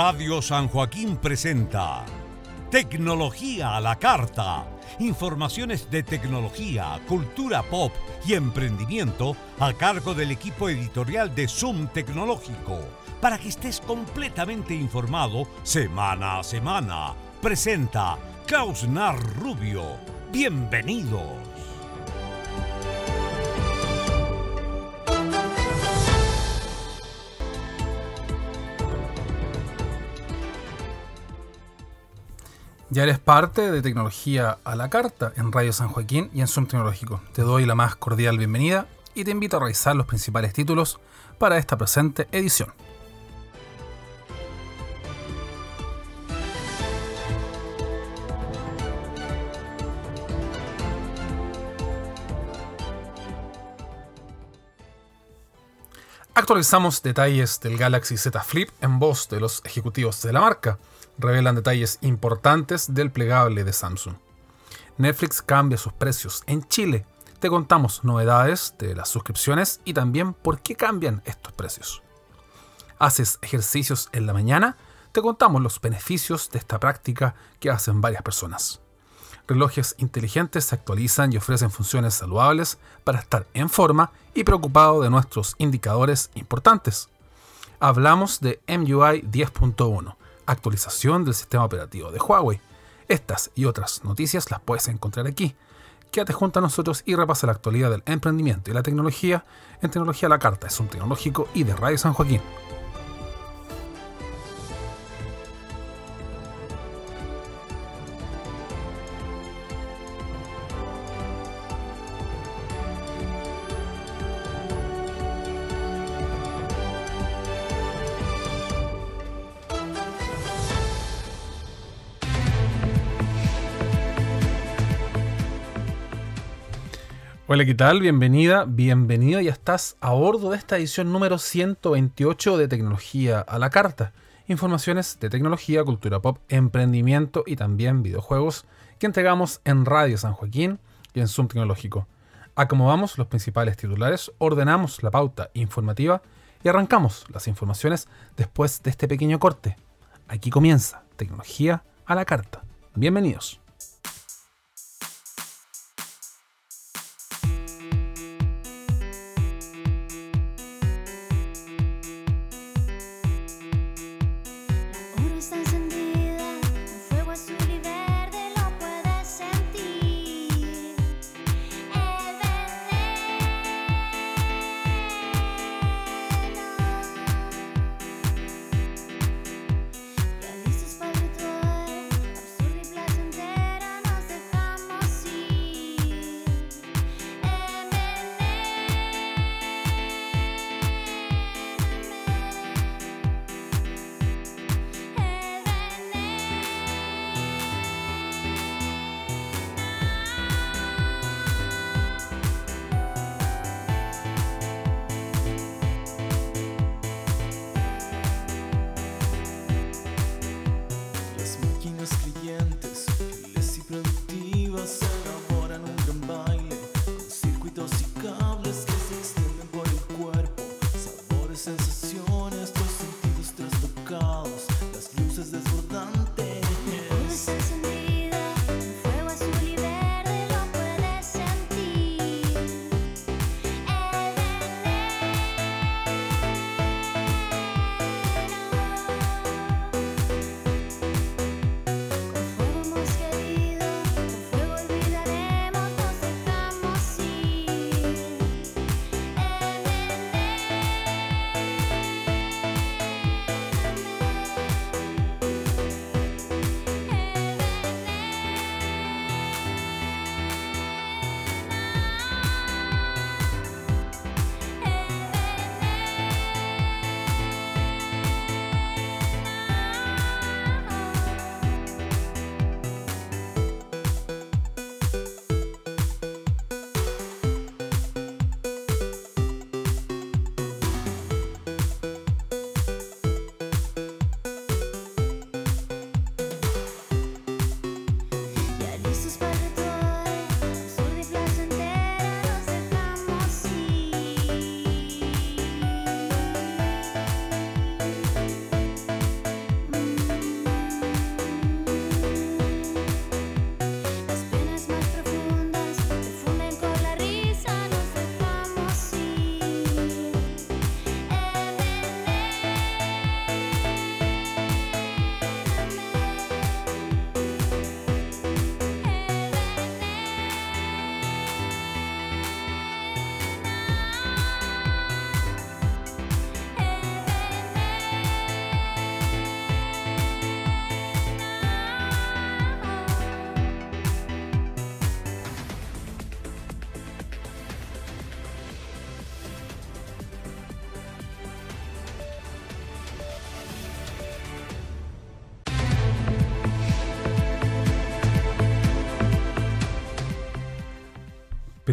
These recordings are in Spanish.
Radio San Joaquín presenta Tecnología a la Carta. Informaciones de tecnología, cultura pop y emprendimiento a cargo del equipo editorial de Zoom Tecnológico. Para que estés completamente informado semana a semana. Presenta Klausnar Rubio. Bienvenidos. Ya eres parte de Tecnología a la Carta en Radio San Joaquín y en Zoom Tecnológico. Te doy la más cordial bienvenida y te invito a revisar los principales títulos para esta presente edición. Actualizamos detalles del Galaxy Z Flip en voz de los ejecutivos de la marca revelan detalles importantes del plegable de Samsung. Netflix cambia sus precios en Chile. Te contamos novedades de las suscripciones y también por qué cambian estos precios. ¿Haces ejercicios en la mañana? Te contamos los beneficios de esta práctica que hacen varias personas. Relojes inteligentes se actualizan y ofrecen funciones saludables para estar en forma y preocupado de nuestros indicadores importantes. Hablamos de MUI 10.1 actualización del sistema operativo de Huawei. Estas y otras noticias las puedes encontrar aquí. Quédate junto a nosotros y repasa la actualidad del emprendimiento y la tecnología en Tecnología la Carta, es un tecnológico y de Radio San Joaquín. Hola, ¿qué tal? Bienvenida, bienvenido. Ya estás a bordo de esta edición número 128 de Tecnología a la Carta. Informaciones de tecnología, cultura pop, emprendimiento y también videojuegos que entregamos en Radio San Joaquín y en Zoom Tecnológico. Acomodamos los principales titulares, ordenamos la pauta informativa y arrancamos las informaciones después de este pequeño corte. Aquí comienza Tecnología a la Carta. Bienvenidos.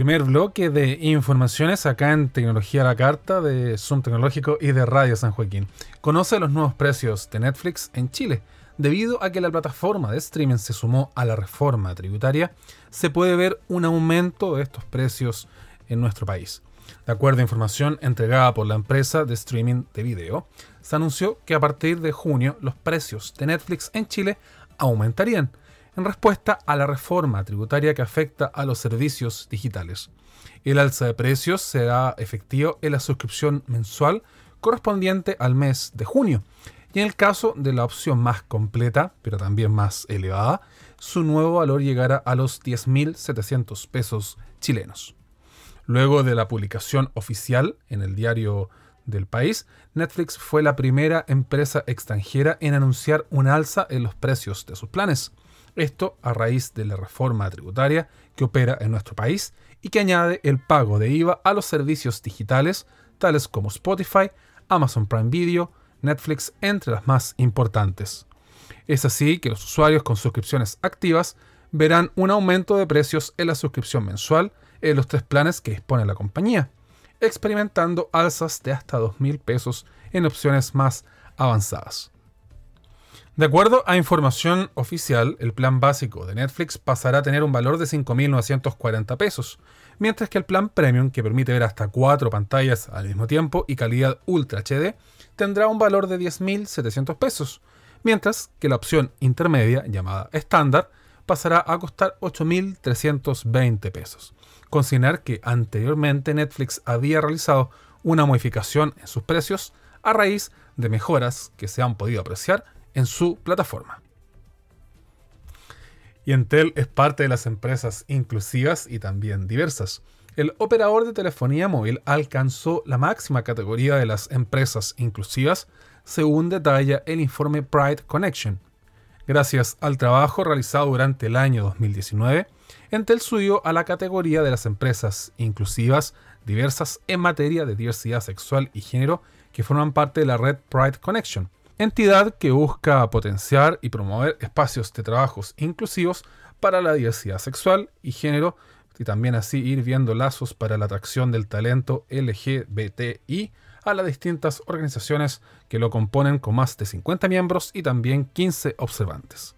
Primer bloque de informaciones acá en Tecnología la Carta de Zoom Tecnológico y de Radio San Joaquín. Conoce los nuevos precios de Netflix en Chile. Debido a que la plataforma de streaming se sumó a la reforma tributaria, se puede ver un aumento de estos precios en nuestro país. De acuerdo a información entregada por la empresa de streaming de video, se anunció que a partir de junio los precios de Netflix en Chile aumentarían en respuesta a la reforma tributaria que afecta a los servicios digitales. El alza de precios será efectivo en la suscripción mensual correspondiente al mes de junio. Y en el caso de la opción más completa, pero también más elevada, su nuevo valor llegará a los 10.700 pesos chilenos. Luego de la publicación oficial en el diario del país, Netflix fue la primera empresa extranjera en anunciar un alza en los precios de sus planes. Esto a raíz de la reforma tributaria que opera en nuestro país y que añade el pago de IVA a los servicios digitales tales como Spotify, Amazon Prime Video, Netflix, entre las más importantes. Es así que los usuarios con suscripciones activas verán un aumento de precios en la suscripción mensual en los tres planes que dispone la compañía, experimentando alzas de hasta 2.000 pesos en opciones más avanzadas. De acuerdo a información oficial, el plan básico de Netflix pasará a tener un valor de 5.940 pesos, mientras que el plan premium, que permite ver hasta cuatro pantallas al mismo tiempo y calidad Ultra HD, tendrá un valor de 10.700 pesos, mientras que la opción intermedia, llamada estándar, pasará a costar 8.320 pesos. Consignar que anteriormente Netflix había realizado una modificación en sus precios a raíz de mejoras que se han podido apreciar en su plataforma. Y Entel es parte de las empresas inclusivas y también diversas. El operador de telefonía móvil alcanzó la máxima categoría de las empresas inclusivas, según detalla el informe Pride Connection. Gracias al trabajo realizado durante el año 2019, Entel subió a la categoría de las empresas inclusivas diversas en materia de diversidad sexual y género que forman parte de la red Pride Connection, entidad que busca potenciar y promover espacios de trabajos inclusivos para la diversidad sexual y género y también así ir viendo lazos para la atracción del talento LGBTI a las distintas organizaciones que lo componen con más de 50 miembros y también 15 observantes.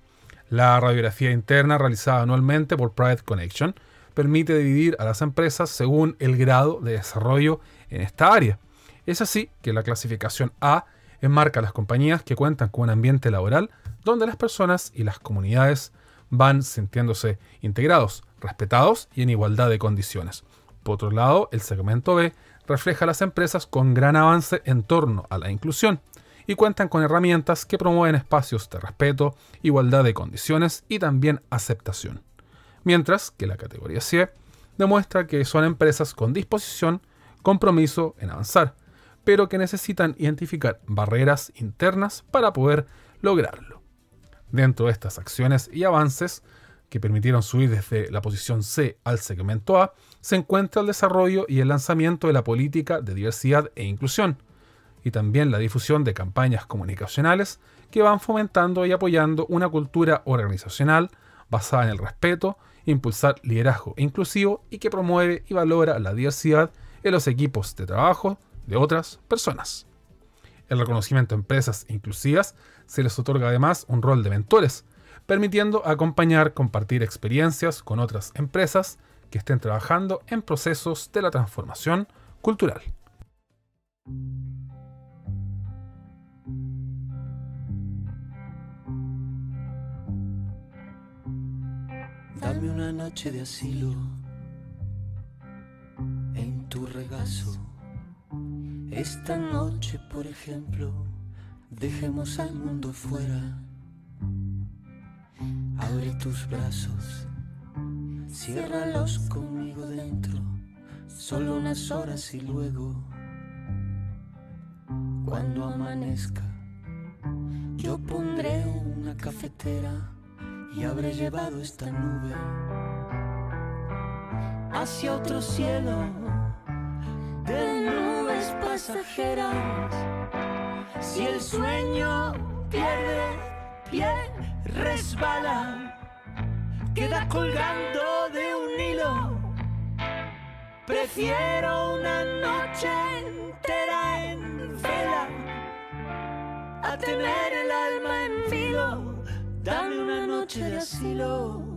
La radiografía interna realizada anualmente por Pride Connection permite dividir a las empresas según el grado de desarrollo en esta área. Es así que la clasificación A enmarca las compañías que cuentan con un ambiente laboral donde las personas y las comunidades van sintiéndose integrados, respetados y en igualdad de condiciones. Por otro lado, el segmento B refleja las empresas con gran avance en torno a la inclusión y cuentan con herramientas que promueven espacios de respeto, igualdad de condiciones y también aceptación. Mientras que la categoría C demuestra que son empresas con disposición, compromiso en avanzar, pero que necesitan identificar barreras internas para poder lograrlo. Dentro de estas acciones y avances que permitieron subir desde la posición C al segmento A, se encuentra el desarrollo y el lanzamiento de la política de diversidad e inclusión, y también la difusión de campañas comunicacionales que van fomentando y apoyando una cultura organizacional basada en el respeto, impulsar liderazgo inclusivo y que promueve y valora la diversidad en los equipos de trabajo de otras personas. El reconocimiento a empresas inclusivas se les otorga además un rol de mentores, permitiendo acompañar, compartir experiencias con otras empresas que estén trabajando en procesos de la transformación cultural. Dame una noche de asilo en tu regazo esta noche, por ejemplo, dejemos al mundo fuera. Abre tus brazos, ciérralos conmigo dentro, solo unas horas y luego, cuando amanezca, yo pondré una cafetera y habré llevado esta nube hacia otro cielo de Si el sueño pierde pie, resbala, queda colgando de un hilo Prefiero una noche entera en vela a tener el alma en filo. Dame una noche de asilo.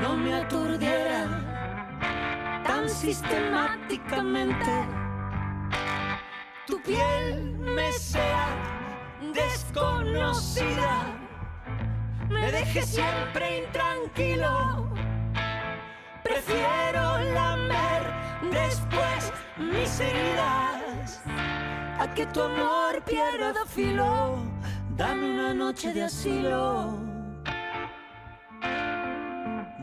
no me aturdiera tan sistemáticamente. Tu piel me sea desconocida, me deje siempre intranquilo. Prefiero lamer después mis heridas a que tu amor pierda filo. Dame una noche de asilo.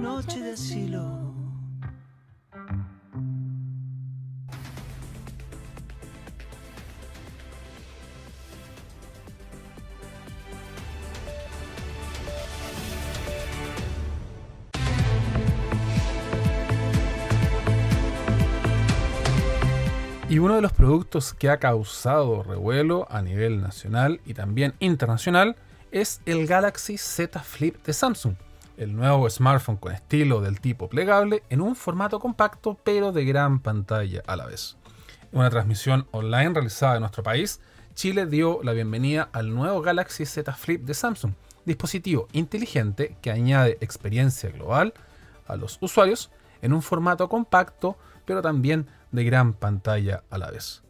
Noche de. Y uno de los productos que ha causado revuelo a nivel nacional y también internacional es el Galaxy Z Flip de Samsung, el nuevo smartphone con estilo del tipo plegable en un formato compacto pero de gran pantalla a la vez. Una transmisión online realizada en nuestro país, Chile dio la bienvenida al nuevo Galaxy Z Flip de Samsung, dispositivo inteligente que añade experiencia global a los usuarios en un formato compacto pero también de gran pantalla a la vez.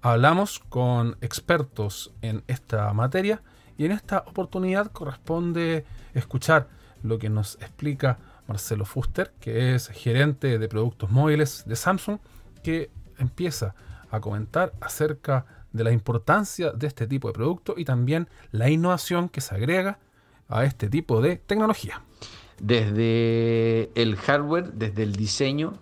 Hablamos con expertos en esta materia y en esta oportunidad corresponde escuchar lo que nos explica Marcelo Fuster, que es gerente de productos móviles de Samsung, que empieza a comentar acerca de la importancia de este tipo de producto y también la innovación que se agrega a este tipo de tecnología. Desde el hardware, desde el diseño,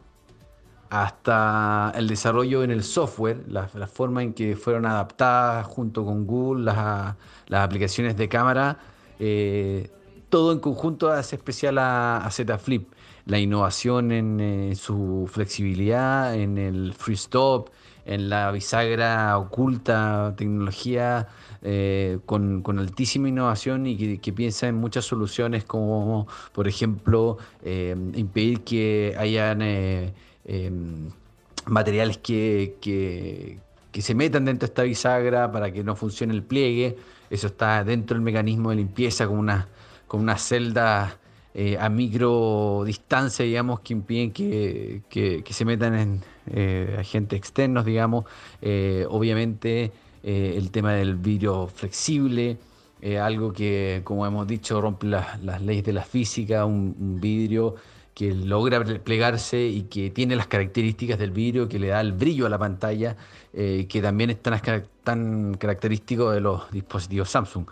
hasta el desarrollo en el software, la, forma en que fueron adaptadas junto con Google las, las aplicaciones de cámara, eh, todo en conjunto hace especial a, a Z Flip. La innovación en eh, su flexibilidad, en el free stop, en la bisagra oculta, tecnología eh, con, altísima innovación y que, piensa en muchas soluciones como, por ejemplo, eh, impedir que hayan eh, materiales que, se metan dentro de esta bisagra para que no funcione el pliegue. Eso está dentro del mecanismo de limpieza con una, con una celda eh, a micro distancia, digamos, que impiden que, que, se metan en eh, agentes externos, digamos. Eh, obviamente el tema del vidrio flexible, algo que, como hemos dicho, rompe la, las leyes de la física, un, vidrio que logra plegarse y que tiene las características del vidrio, que le da el brillo a la pantalla, que también es tan, tan, característico de los dispositivos Samsung.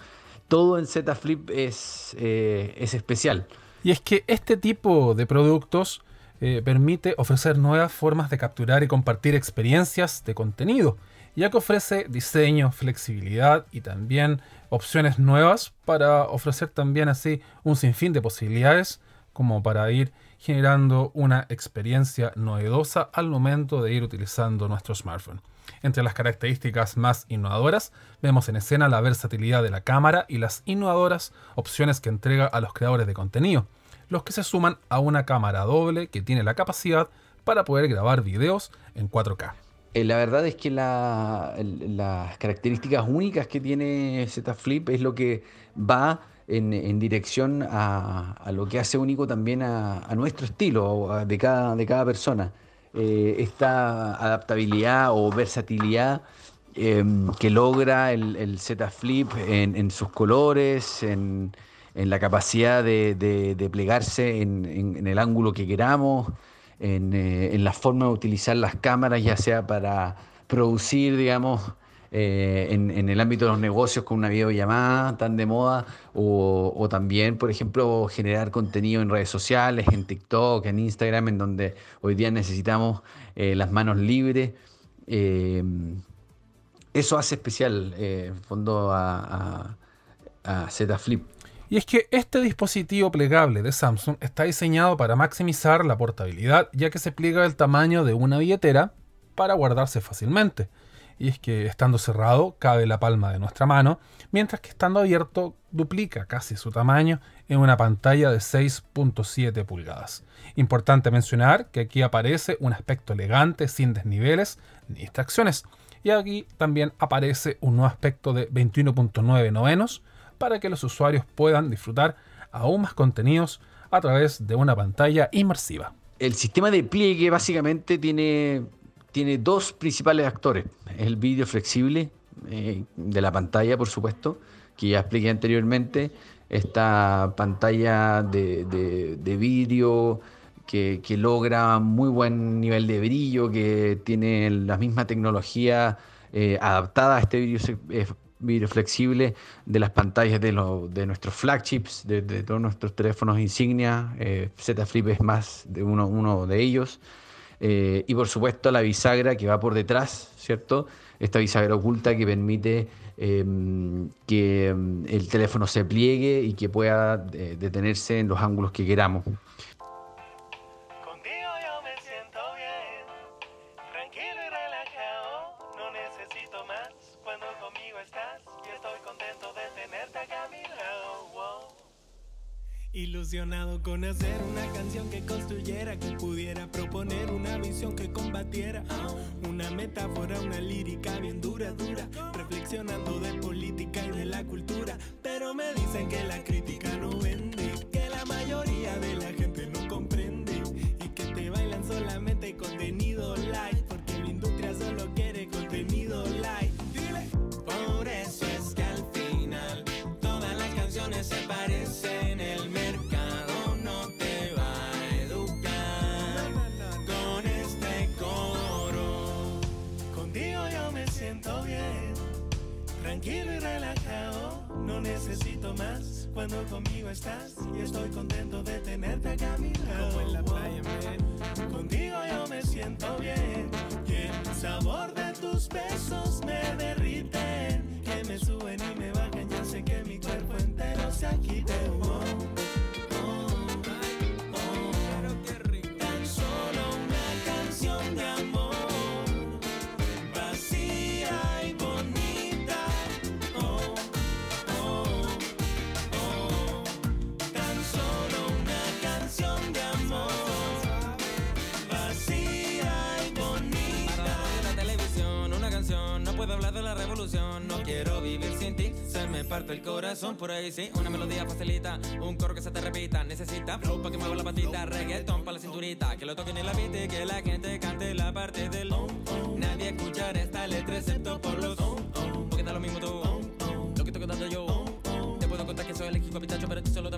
Todo en Z Flip es, eh, es especial. Y es que este tipo de productos eh, permite ofrecer nuevas formas de capturar y compartir experiencias de contenido, ya que ofrece diseño, flexibilidad y también opciones nuevas para ofrecer también así un sinfín de posibilidades como para ir generando una experiencia novedosa al momento de ir utilizando nuestro smartphone. Entre las características más innovadoras, vemos en escena la versatilidad de la cámara y las innovadoras opciones que entrega a los creadores de contenido, los que se suman a una cámara doble que tiene la capacidad para poder grabar videos en 4K. Eh, la verdad es que las características únicas que tiene Z Flip es lo que va en, dirección a, lo que hace único también a, nuestro estilo de cada, de cada persona. Eh, esta adaptabilidad o versatilidad em, que logra el, Z Flip en, sus colores, en, en la capacidad de, de- plegarse en, el ángulo que queramos, eh, en la forma de utilizar las cámaras, ya sea para producir, digamos, eh, en, el ámbito de los negocios con una videollamada tan de moda, o, también, por ejemplo, generar contenido en redes sociales, en TikTok, en Instagram, en donde hoy día necesitamos eh, las manos libres. Eh, eso hace especial, en fondo, a, a, a Z Flip. Y es que este dispositivo plegable de Samsung está diseñado para maximizar la portabilidad, ya que se pliega del tamaño de una billetera para guardarse fácilmente. Y es que estando cerrado cabe la palma de nuestra mano, mientras que estando abierto duplica casi su tamaño en una pantalla de 6.7 pulgadas. Importante mencionar que aquí aparece un aspecto elegante sin desniveles ni distracciones. Y aquí también aparece un nuevo aspecto de 21.9 novenos para que los usuarios puedan disfrutar aún más contenidos a través de una pantalla inmersiva. El sistema de pliegue básicamente tiene, tiene dos principales actores. El vídeo flexible eh, de la pantalla, por supuesto, que ya expliqué anteriormente. Esta pantalla de, de, de vídeo que, que logra muy buen nivel de brillo, que tiene la misma tecnología eh, adaptada a este eh, vídeo flexible de las pantallas de, lo- de nuestros flagships, de, de todos nuestros teléfonos insignia. eh, Z Flip es más de uno, uno de ellos. Eh, y por supuesto la bisagra que va por detrás, ¿cierto? Esta bisagra oculta que permite em, que em, el teléfono se pliegue y que pueda eh, detenerse en los ángulos que queramos. Con hacer una canción que construyera, que pudiera proponer una visión que combatiera una metáfora, una lírica bien dura, dura, reflexionando de política y de la cultura. Pero me dicen que la crítica no vende, cuando conmigo estás y estoy contento de tenerte acá a mi lado. En la corazón por ahí, sí, una melodía facilita, un coro que se te repita, necesita flow para que mueva la patita, reggaeton para la cinturita, que lo toquen y la pite, que la gente cante la parte del nadie escuchará esta letra excepto por los porque da lo mismo tú, lo que estoy contando yo, te puedo contar que soy el equipo pitacho, pero ti solo te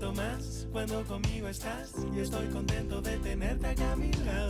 necesito más cuando conmigo estás y estoy contento de tenerte acá a mi lado.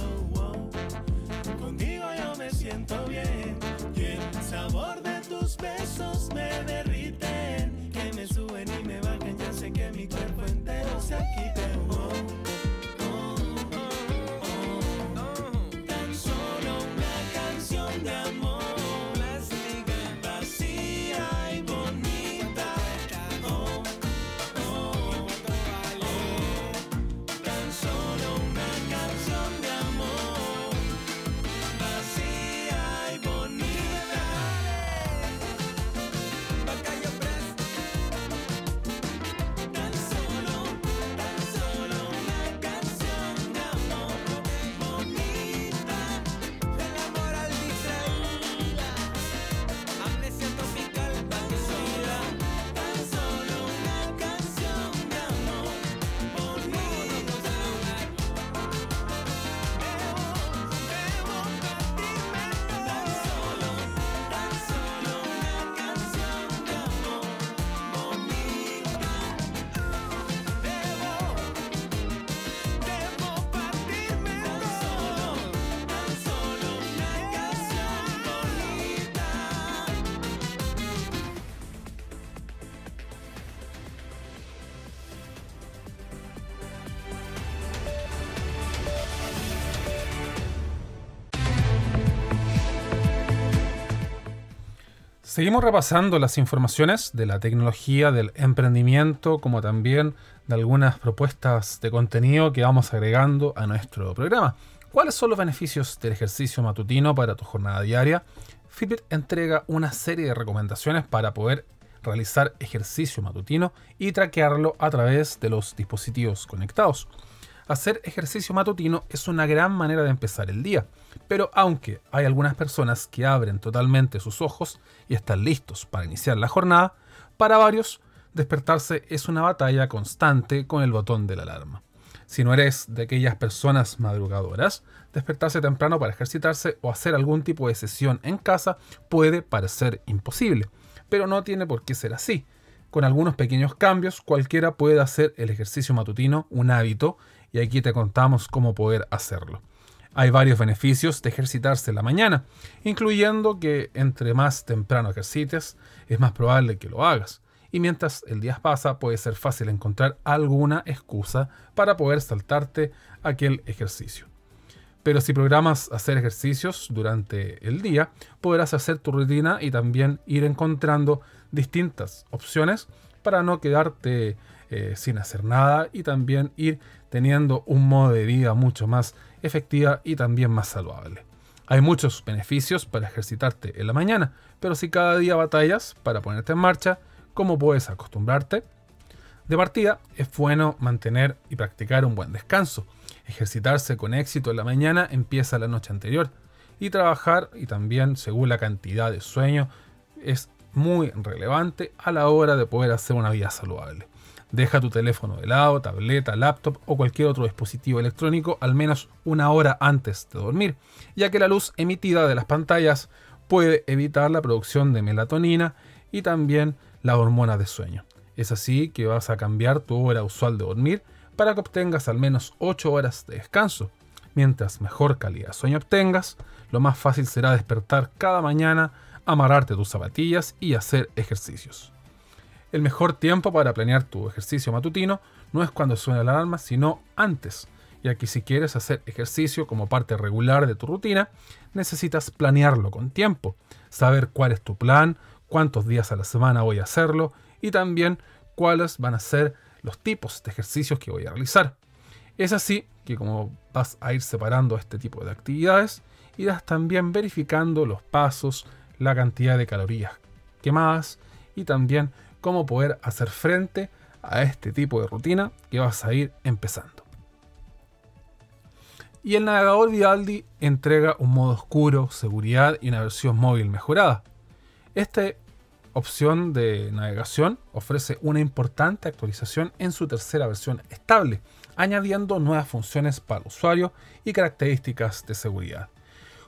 Seguimos repasando las informaciones de la tecnología, del emprendimiento, como también de algunas propuestas de contenido que vamos agregando a nuestro programa. ¿Cuáles son los beneficios del ejercicio matutino para tu jornada diaria? Fitbit entrega una serie de recomendaciones para poder realizar ejercicio matutino y traquearlo a través de los dispositivos conectados. Hacer ejercicio matutino es una gran manera de empezar el día, pero aunque hay algunas personas que abren totalmente sus ojos y están listos para iniciar la jornada, para varios despertarse es una batalla constante con el botón de la alarma. Si no eres de aquellas personas madrugadoras, despertarse temprano para ejercitarse o hacer algún tipo de sesión en casa puede parecer imposible, pero no tiene por qué ser así. Con algunos pequeños cambios, cualquiera puede hacer el ejercicio matutino un hábito y aquí te contamos cómo poder hacerlo. Hay varios beneficios de ejercitarse en la mañana, incluyendo que entre más temprano ejercites, es más probable que lo hagas y mientras el día pasa puede ser fácil encontrar alguna excusa para poder saltarte aquel ejercicio. Pero si programas hacer ejercicios durante el día, podrás hacer tu rutina y también ir encontrando distintas opciones para no quedarte eh, sin hacer nada y también ir teniendo un modo de vida mucho más efectiva y también más saludable. Hay muchos beneficios para ejercitarte en la mañana, pero si cada día batallas para ponerte en marcha, ¿Cómo puedes acostumbrarte? De partida, es bueno mantener y practicar un buen descanso. Ejercitarse con éxito en la mañana empieza la noche anterior. Y trabajar, y también según la cantidad de sueño, es muy relevante a la hora de poder hacer una vida saludable. Deja tu teléfono de lado, tableta, laptop o cualquier otro dispositivo electrónico al menos una hora antes de dormir, ya que la luz emitida de las pantallas puede evitar la producción de melatonina y también la hormona de sueño. Es así que vas a cambiar tu hora usual de dormir para que obtengas al menos 8 horas de descanso. Mientras mejor calidad de sueño obtengas, lo más fácil será despertar cada mañana, amarrarte tus zapatillas y hacer ejercicios. El mejor tiempo para planear tu ejercicio matutino no es cuando suena la alarma, sino antes, ya que si quieres hacer ejercicio como parte regular de tu rutina, necesitas planearlo con tiempo, saber cuál es tu plan, cuántos días a la semana voy a hacerlo y también cuáles van a ser los tipos de ejercicios que voy a realizar. Es así que como vas a ir separando este tipo de actividades, irás también verificando los pasos, la cantidad de calorías quemadas y también cómo poder hacer frente a este tipo de rutina que vas a ir empezando. Y el navegador Vivaldi entrega un modo oscuro, seguridad y una versión móvil mejorada. Esta opción de navegación ofrece una importante actualización en su tercera versión estable, añadiendo nuevas funciones para el usuario y características de seguridad.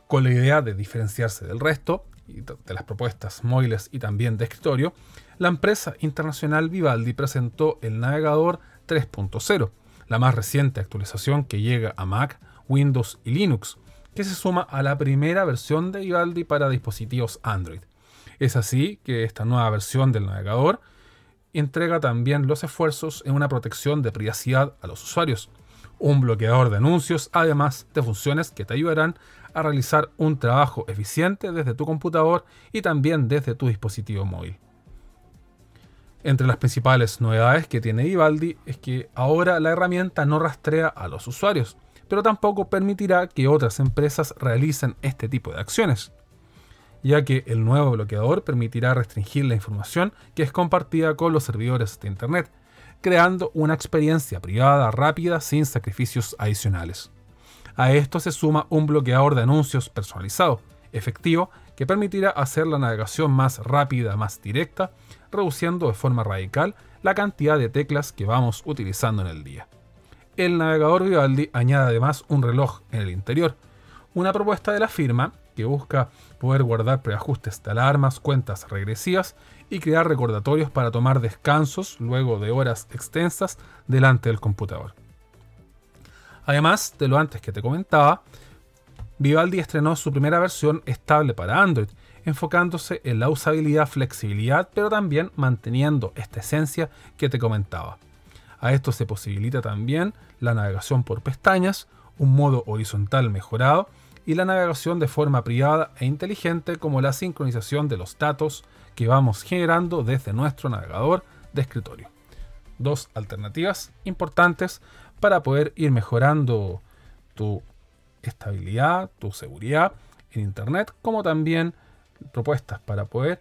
Con la idea de diferenciarse del resto de las propuestas móviles y también de escritorio, la empresa internacional Vivaldi presentó el navegador 3.0, la más reciente actualización que llega a Mac, Windows y Linux, que se suma a la primera versión de Vivaldi para dispositivos Android. Es así que esta nueva versión del navegador entrega también los esfuerzos en una protección de privacidad a los usuarios, un bloqueador de anuncios, además de funciones que te ayudarán a realizar un trabajo eficiente desde tu computador y también desde tu dispositivo móvil. Entre las principales novedades que tiene Vivaldi es que ahora la herramienta no rastrea a los usuarios, pero tampoco permitirá que otras empresas realicen este tipo de acciones ya que el nuevo bloqueador permitirá restringir la información que es compartida con los servidores de Internet, creando una experiencia privada rápida sin sacrificios adicionales. A esto se suma un bloqueador de anuncios personalizado, efectivo, que permitirá hacer la navegación más rápida, más directa, reduciendo de forma radical la cantidad de teclas que vamos utilizando en el día. El navegador Vivaldi añade además un reloj en el interior, una propuesta de la firma que busca poder guardar preajustes de alarmas, cuentas regresivas y crear recordatorios para tomar descansos luego de horas extensas delante del computador. Además de lo antes que te comentaba, Vivaldi estrenó su primera versión estable para Android, enfocándose en la usabilidad, flexibilidad, pero también manteniendo esta esencia que te comentaba. A esto se posibilita también la navegación por pestañas, un modo horizontal mejorado y la navegación de forma privada e inteligente como la sincronización de los datos que vamos generando desde nuestro navegador de escritorio. Dos alternativas importantes para poder ir mejorando tu estabilidad, tu seguridad en Internet, como también propuestas para poder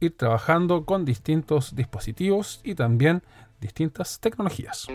ir trabajando con distintos dispositivos y también distintas tecnologías.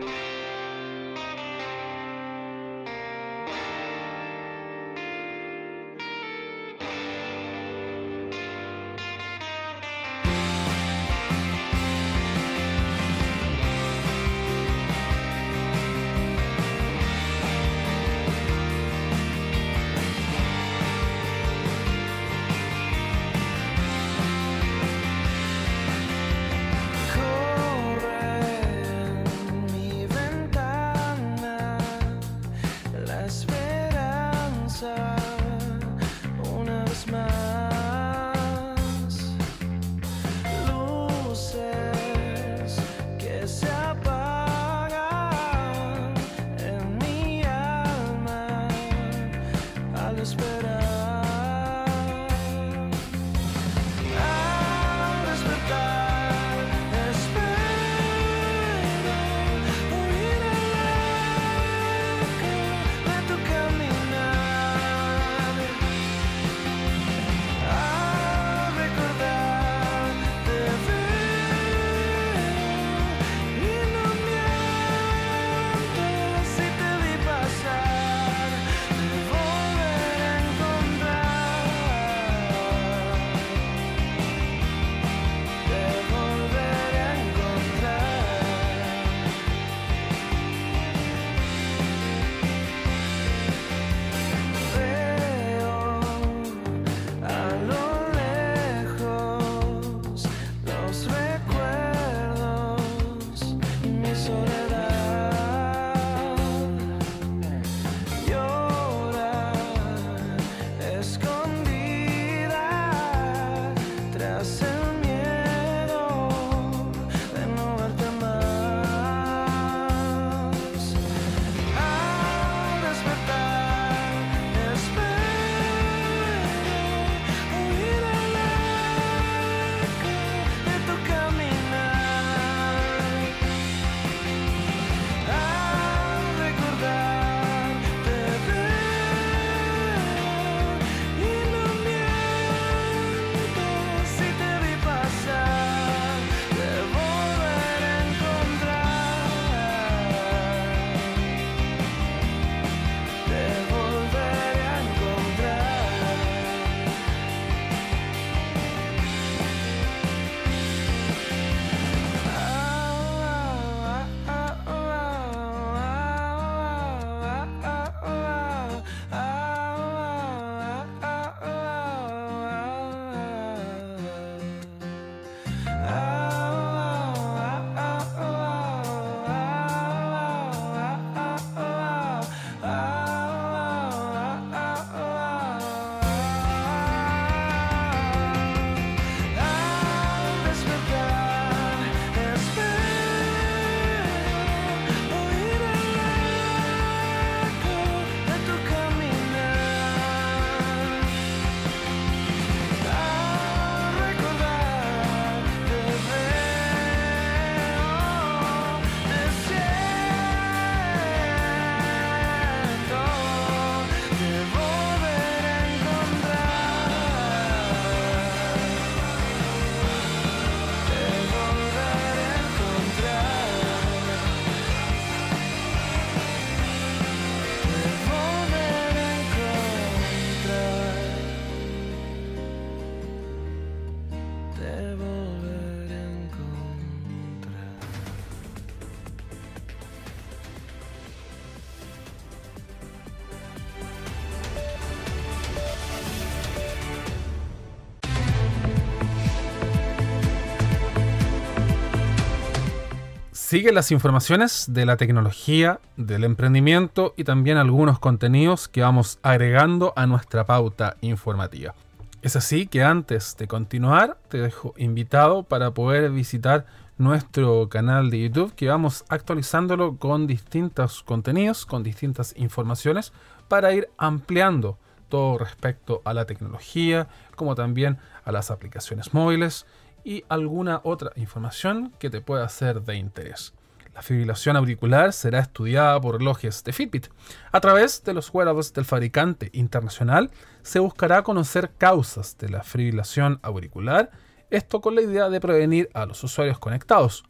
Siguen las informaciones de la tecnología, del emprendimiento y también algunos contenidos que vamos agregando a nuestra pauta informativa. Es así que antes de continuar te dejo invitado para poder visitar nuestro canal de YouTube que vamos actualizándolo con distintos contenidos, con distintas informaciones para ir ampliando todo respecto a la tecnología, como también a las aplicaciones móviles y alguna otra información que te pueda ser de interés. La fibrilación auricular será estudiada por relojes de Fitbit. A través de los wearables del fabricante internacional se buscará conocer causas de la fibrilación auricular, esto con la idea de prevenir a los usuarios conectados,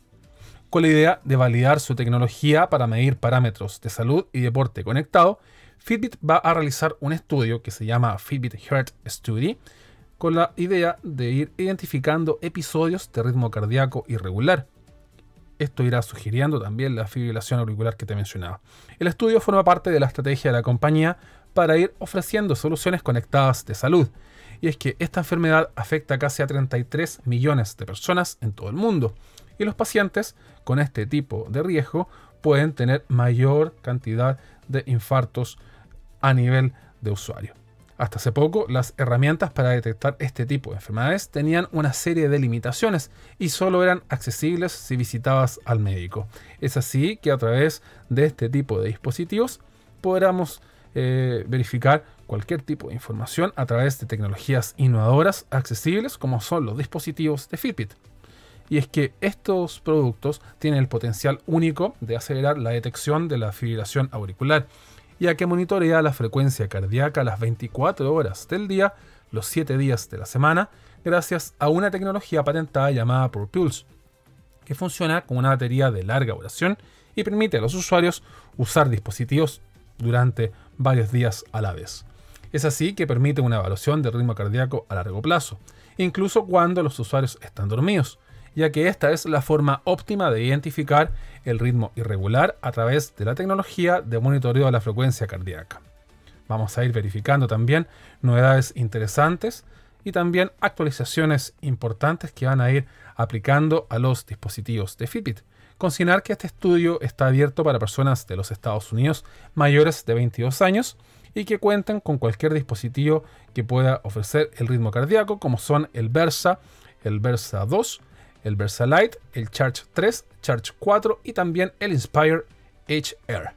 con la idea de validar su tecnología para medir parámetros de salud y deporte conectado, Fitbit va a realizar un estudio que se llama Fitbit Heart Study, con la idea de ir identificando episodios de ritmo cardíaco irregular. Esto irá sugiriendo también la fibrilación auricular que te mencionaba. El estudio forma parte de la estrategia de la compañía para ir ofreciendo soluciones conectadas de salud. Y es que esta enfermedad afecta casi a 33 millones de personas en todo el mundo. Y los pacientes con este tipo de riesgo pueden tener mayor cantidad de infartos a nivel de usuario. Hasta hace poco, las herramientas para detectar este tipo de enfermedades tenían una serie de limitaciones y solo eran accesibles si visitabas al médico. Es así que a través de este tipo de dispositivos podremos eh, verificar cualquier tipo de información a través de tecnologías innovadoras accesibles como son los dispositivos de Fitbit. Y es que estos productos tienen el potencial único de acelerar la detección de la fibrilación auricular ya que monitorea la frecuencia cardíaca las 24 horas del día, los 7 días de la semana, gracias a una tecnología patentada llamada Pulse, que funciona con una batería de larga duración y permite a los usuarios usar dispositivos durante varios días a la vez. Es así que permite una evaluación del ritmo cardíaco a largo plazo, incluso cuando los usuarios están dormidos, ya que esta es la forma óptima de identificar el ritmo irregular a través de la tecnología de monitoreo de la frecuencia cardíaca. Vamos a ir verificando también novedades interesantes y también actualizaciones importantes que van a ir aplicando a los dispositivos de Fitbit. Consignar que este estudio está abierto para personas de los Estados Unidos mayores de 22 años y que cuenten con cualquier dispositivo que pueda ofrecer el ritmo cardíaco, como son el Versa, el Versa 2, el VersaLite, el Charge 3, Charge 4 y también el Inspire HR.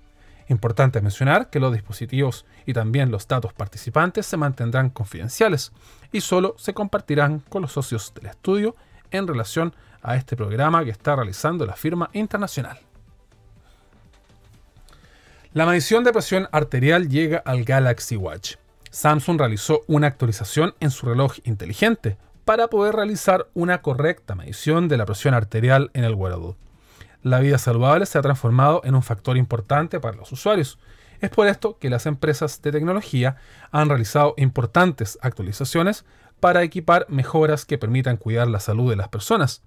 Importante mencionar que los dispositivos y también los datos participantes se mantendrán confidenciales y solo se compartirán con los socios del estudio en relación a este programa que está realizando la firma internacional. La medición de presión arterial llega al Galaxy Watch. Samsung realizó una actualización en su reloj inteligente para poder realizar una correcta medición de la presión arterial en el wearable. La vida saludable se ha transformado en un factor importante para los usuarios. Es por esto que las empresas de tecnología han realizado importantes actualizaciones para equipar mejoras que permitan cuidar la salud de las personas.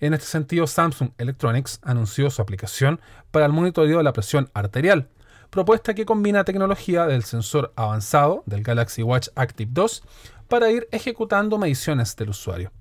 En este sentido, Samsung Electronics anunció su aplicación para el monitoreo de la presión arterial, propuesta que combina tecnología del sensor avanzado del Galaxy Watch Active 2 para ir ejecutando mediciones del usuario.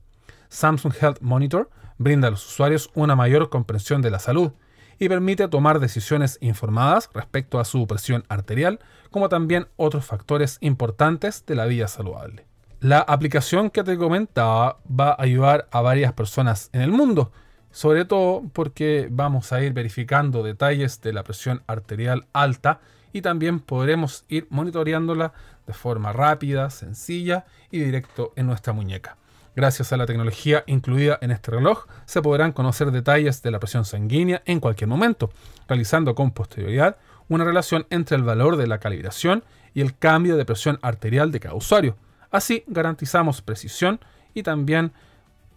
Samsung Health Monitor brinda a los usuarios una mayor comprensión de la salud y permite tomar decisiones informadas respecto a su presión arterial, como también otros factores importantes de la vida saludable. La aplicación que te comentaba va a ayudar a varias personas en el mundo, sobre todo porque vamos a ir verificando detalles de la presión arterial alta y también podremos ir monitoreándola de forma rápida, sencilla y directo en nuestra muñeca. Gracias a la tecnología incluida en este reloj, se podrán conocer detalles de la presión sanguínea en cualquier momento, realizando con posterioridad una relación entre el valor de la calibración y el cambio de presión arterial de cada usuario. Así garantizamos precisión y también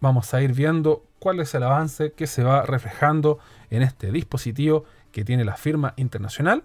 vamos a ir viendo cuál es el avance que se va reflejando en este dispositivo que tiene la firma internacional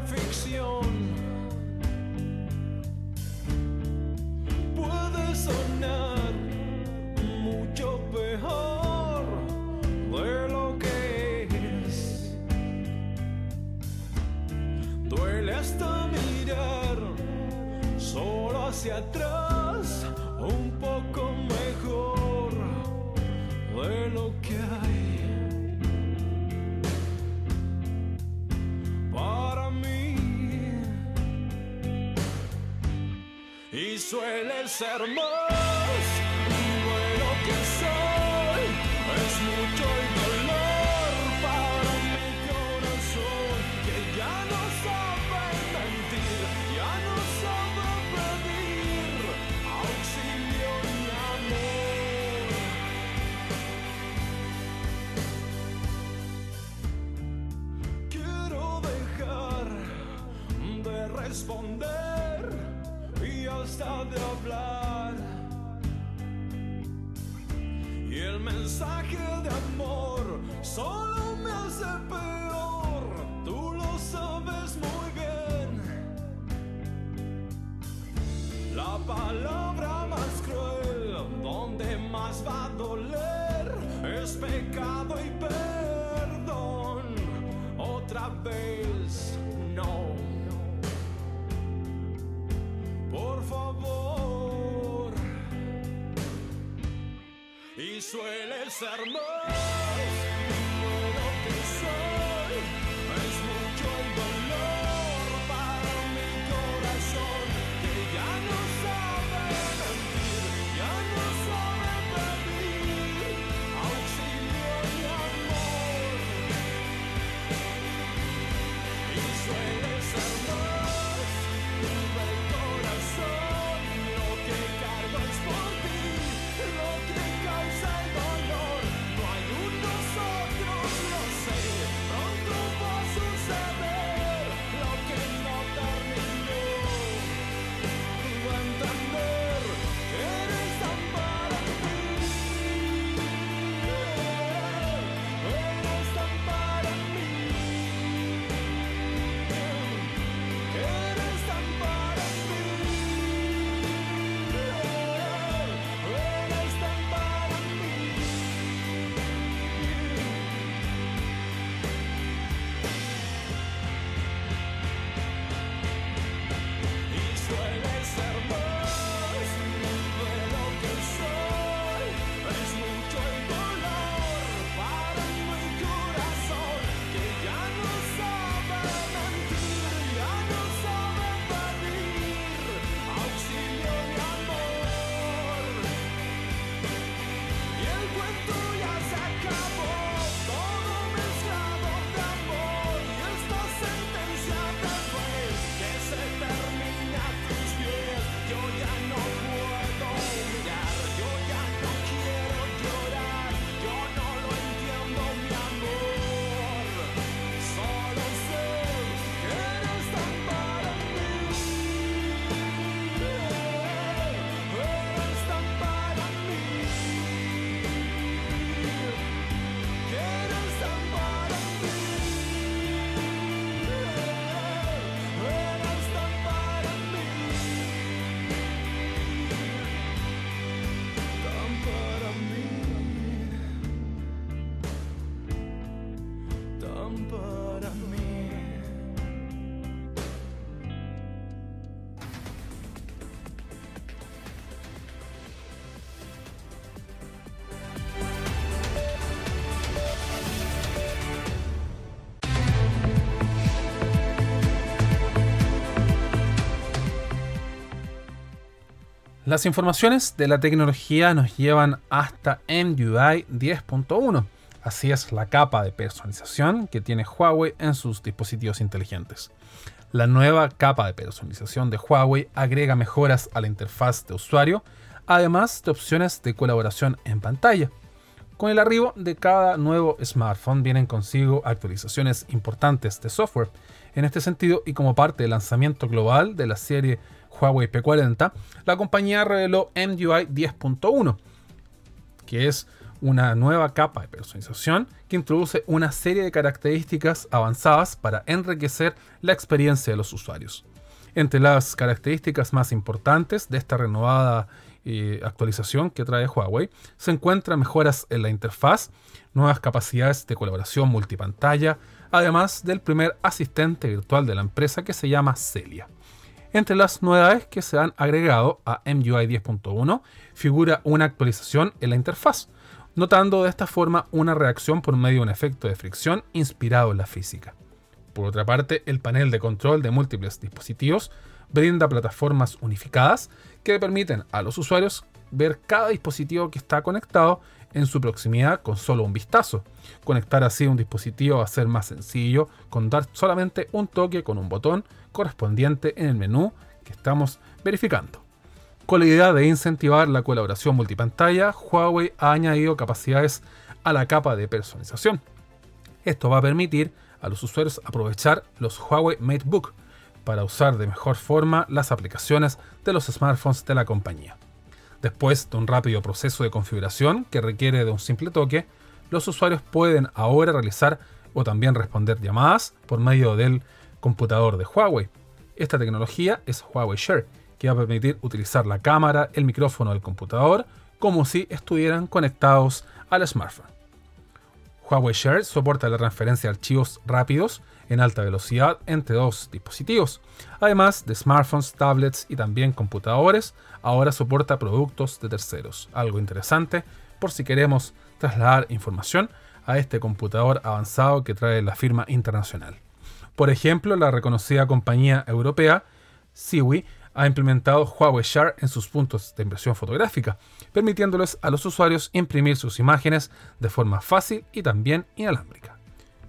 ficción. Suele ser más Y suele ser más Las informaciones de la tecnología nos llevan hasta MUI 10.1. Así es la capa de personalización que tiene Huawei en sus dispositivos inteligentes. La nueva capa de personalización de Huawei agrega mejoras a la interfaz de usuario, además de opciones de colaboración en pantalla. Con el arribo de cada nuevo smartphone vienen consigo actualizaciones importantes de software. En este sentido, y como parte del lanzamiento global de la serie Huawei P40, la compañía reveló MUI 10.1, que es una nueva capa de personalización que introduce una serie de características avanzadas para enriquecer la experiencia de los usuarios. Entre las características más importantes de esta renovada eh, actualización que trae Huawei se encuentran mejoras en la interfaz, nuevas capacidades de colaboración multipantalla, además del primer asistente virtual de la empresa que se llama Celia. Entre las novedades que se han agregado a MUI 10.1 figura una actualización en la interfaz, notando de esta forma una reacción por medio de un efecto de fricción inspirado en la física. Por otra parte, el panel de control de múltiples dispositivos brinda plataformas unificadas que permiten a los usuarios ver cada dispositivo que está conectado en su proximidad con solo un vistazo. Conectar así un dispositivo va a ser más sencillo con dar solamente un toque con un botón correspondiente en el menú que estamos verificando. Con la idea de incentivar la colaboración multipantalla, Huawei ha añadido capacidades a la capa de personalización. Esto va a permitir a los usuarios aprovechar los Huawei MateBook para usar de mejor forma las aplicaciones de los smartphones de la compañía. Después de un rápido proceso de configuración que requiere de un simple toque, los usuarios pueden ahora realizar o también responder llamadas por medio del computador de Huawei. Esta tecnología es Huawei Share, que va a permitir utilizar la cámara, el micrófono del computador, como si estuvieran conectados al smartphone. Huawei Share soporta la transferencia de archivos rápidos en alta velocidad entre dos dispositivos. Además de smartphones, tablets y también computadores, ahora soporta productos de terceros. Algo interesante por si queremos trasladar información a este computador avanzado que trae la firma internacional. Por ejemplo, la reconocida compañía europea Siwi ha implementado Huawei Share en sus puntos de impresión fotográfica, permitiéndoles a los usuarios imprimir sus imágenes de forma fácil y también inalámbrica.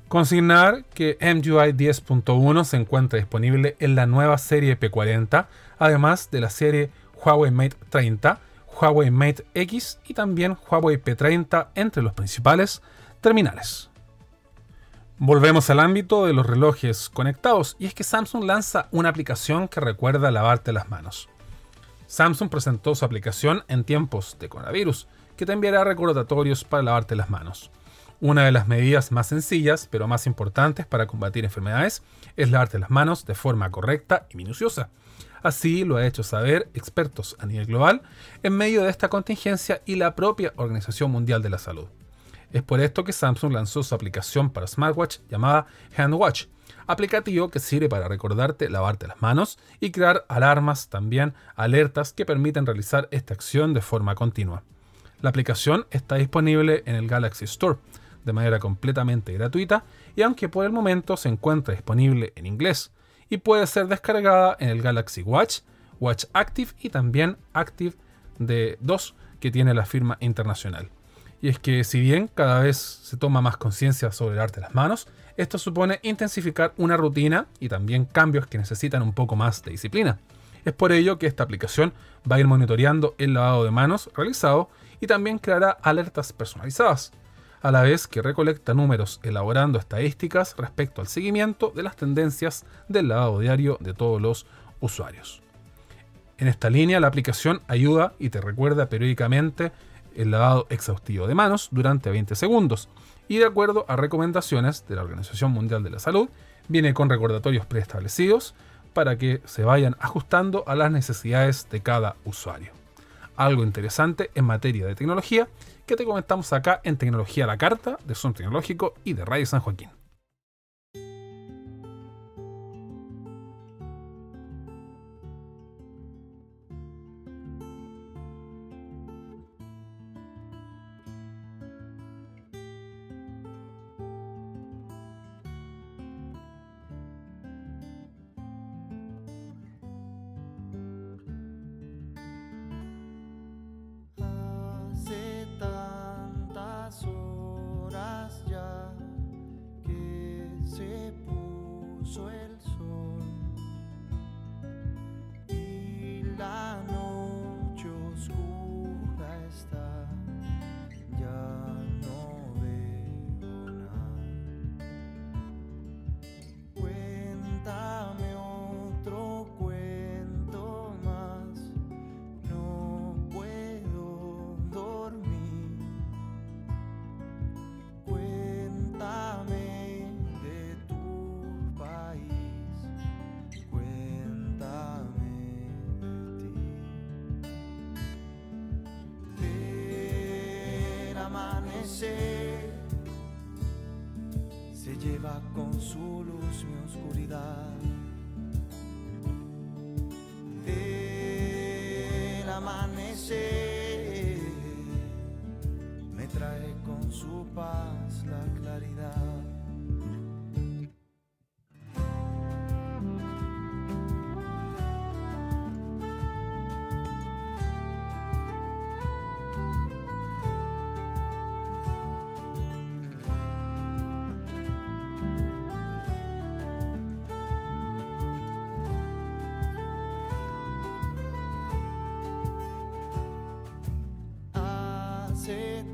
Consignar que MUI 10.1 se encuentra disponible en la nueva serie P40, además de la serie Huawei Mate 30, Huawei Mate X y también Huawei P30 entre los principales terminales. Volvemos al ámbito de los relojes conectados y es que Samsung lanza una aplicación que recuerda lavarte las manos. Samsung presentó su aplicación en tiempos de coronavirus, que te enviará recordatorios para lavarte las manos. Una de las medidas más sencillas, pero más importantes para combatir enfermedades, es lavarte las manos de forma correcta y minuciosa. Así lo ha hecho saber expertos a nivel global en medio de esta contingencia y la propia Organización Mundial de la Salud. Es por esto que Samsung lanzó su aplicación para smartwatch llamada HandWatch, aplicativo que sirve para recordarte lavarte las manos y crear alarmas, también alertas que permiten realizar esta acción de forma continua. La aplicación está disponible en el Galaxy Store de manera completamente gratuita y aunque por el momento se encuentra disponible en inglés y puede ser descargada en el Galaxy Watch, Watch Active y también Active de 2 que tiene la firma internacional. Y es que si bien cada vez se toma más conciencia sobre el arte de las manos, esto supone intensificar una rutina y también cambios que necesitan un poco más de disciplina. Es por ello que esta aplicación va a ir monitoreando el lavado de manos realizado y también creará alertas personalizadas, a la vez que recolecta números elaborando estadísticas respecto al seguimiento de las tendencias del lavado diario de todos los usuarios. En esta línea, la aplicación ayuda y te recuerda periódicamente el lavado exhaustivo de manos durante 20 segundos y de acuerdo a recomendaciones de la Organización Mundial de la Salud, viene con recordatorios preestablecidos para que se vayan ajustando a las necesidades de cada usuario. Algo interesante en materia de tecnología que te comentamos acá en Tecnología a la Carta de Son Tecnológico y de Radio San Joaquín. Me trae con su paz la claridad. Hace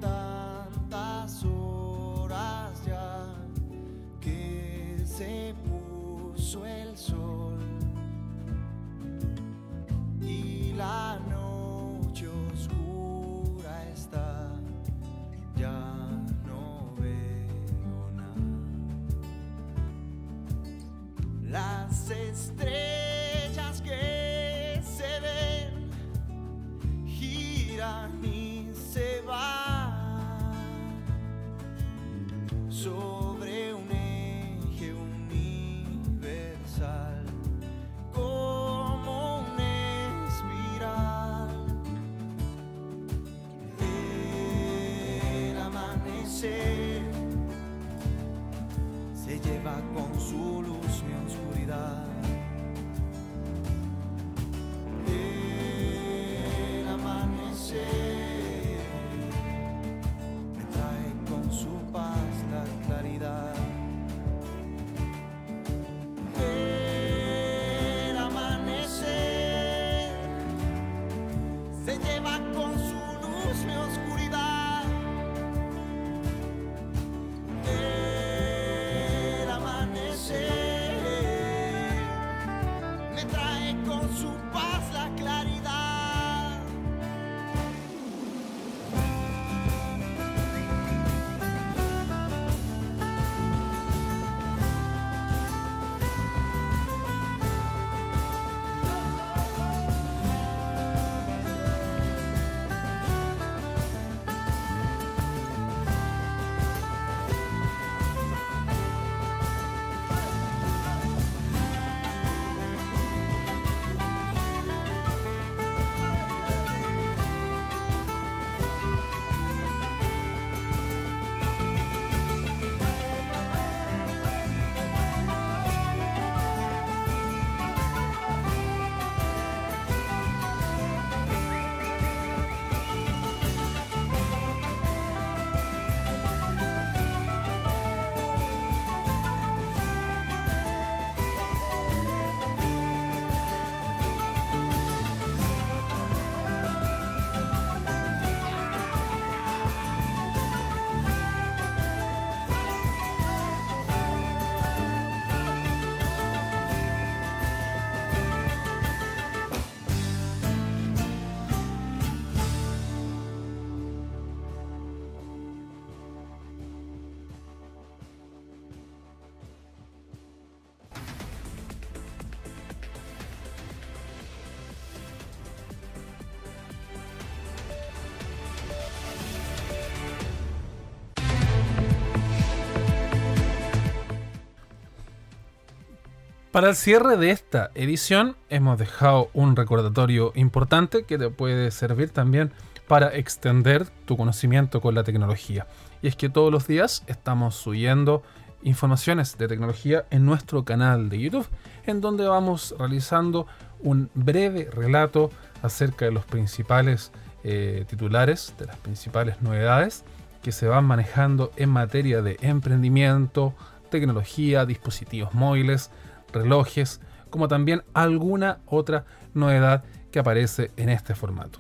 Para el cierre de esta edición hemos dejado un recordatorio importante que te puede servir también para extender tu conocimiento con la tecnología. Y es que todos los días estamos subiendo informaciones de tecnología en nuestro canal de YouTube, en donde vamos realizando un breve relato acerca de los principales eh, titulares, de las principales novedades que se van manejando en materia de emprendimiento, tecnología, dispositivos móviles, relojes, como también alguna otra novedad que aparece en este formato.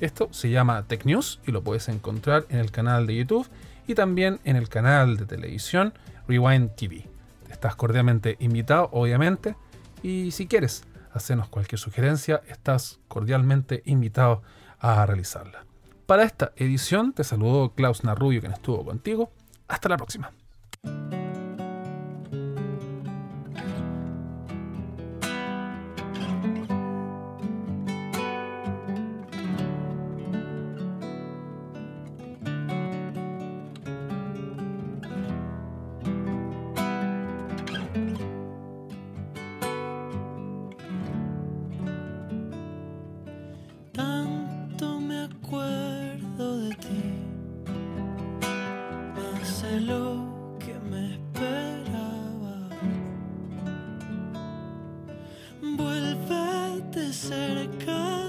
Esto se llama Tech News y lo puedes encontrar en el canal de YouTube y también en el canal de televisión Rewind TV. Estás cordialmente invitado, obviamente, y si quieres hacernos cualquier sugerencia, estás cordialmente invitado a realizarla. Para esta edición te saludo Klaus Narrubio, quien estuvo contigo. Hasta la próxima. Vuélvete cerca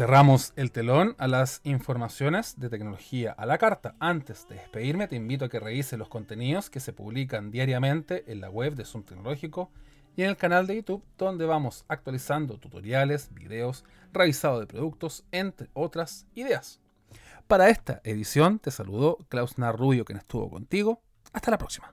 Cerramos el telón a las informaciones de tecnología a la carta. Antes de despedirme, te invito a que revises los contenidos que se publican diariamente en la web de Zoom Tecnológico y en el canal de YouTube, donde vamos actualizando tutoriales, videos, revisado de productos, entre otras ideas. Para esta edición te saludó Klaus Narrubio, quien estuvo contigo. Hasta la próxima.